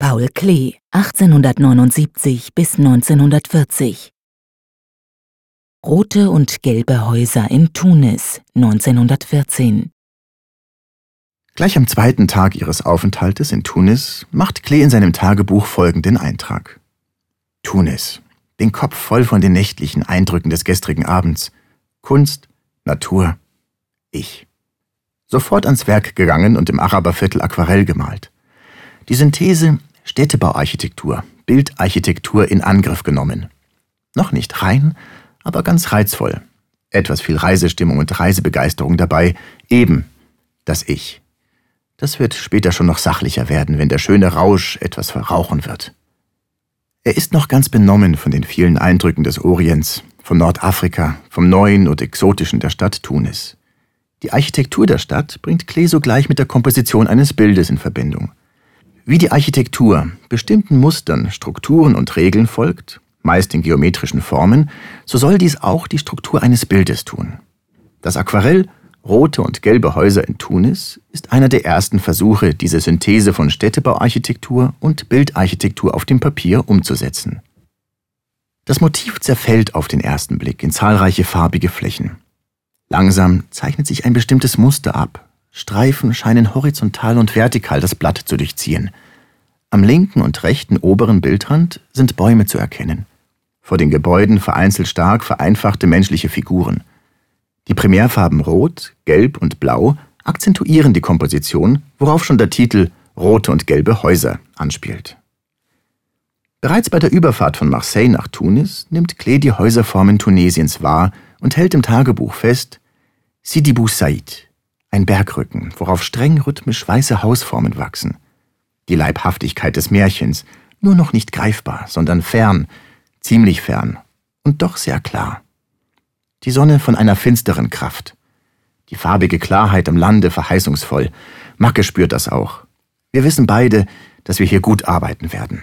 Paul Klee, 1879 bis 1940. Rote und gelbe Häuser in Tunis, 1914. Gleich am zweiten Tag ihres Aufenthaltes in Tunis macht Klee in seinem Tagebuch folgenden Eintrag. Tunis, den Kopf voll von den nächtlichen Eindrücken des gestrigen Abends. Kunst, Natur, ich. Sofort ans Werk gegangen und im Araberviertel Aquarell gemalt. Die Synthese Städtebauarchitektur, Bildarchitektur in Angriff genommen. Noch nicht rein, aber ganz reizvoll. Etwas viel Reisestimmung und Reisebegeisterung dabei, eben das Ich. Das wird später schon noch sachlicher werden, wenn der schöne Rausch etwas verrauchen wird. Er ist noch ganz benommen von den vielen Eindrücken des Orients, von Nordafrika, vom Neuen und Exotischen der Stadt Tunis. Die Architektur der Stadt bringt Klee sogleich mit der Komposition eines Bildes in Verbindung. Wie die Architektur bestimmten Mustern, Strukturen und Regeln folgt, meist in geometrischen Formen, so soll dies auch die Struktur eines Bildes tun. Das Aquarell Rote und gelbe Häuser in Tunis ist einer der ersten Versuche, diese Synthese von Städtebauarchitektur und Bildarchitektur auf dem Papier umzusetzen. Das Motiv zerfällt auf den ersten Blick in zahlreiche farbige Flächen. Langsam zeichnet sich ein bestimmtes Muster ab. Streifen scheinen horizontal und vertikal das Blatt zu durchziehen. Am linken und rechten oberen Bildrand sind Bäume zu erkennen. Vor den Gebäuden vereinzelt stark vereinfachte menschliche Figuren. Die Primärfarben Rot, Gelb und Blau akzentuieren die Komposition, worauf schon der Titel Rote und gelbe Häuser anspielt. Bereits bei der Überfahrt von Marseille nach Tunis nimmt Klee die Häuserformen Tunesiens wahr und hält im Tagebuch fest, Sidi Bou Said, ein Bergrücken, worauf streng rhythmisch weiße Hausformen wachsen. Die Leibhaftigkeit des Märchens, nur noch nicht greifbar, sondern fern, ziemlich fern und doch sehr klar. Die Sonne von einer finsteren Kraft. Die farbige Klarheit im Lande verheißungsvoll. Macke spürt das auch. Wir wissen beide, dass wir hier gut arbeiten werden.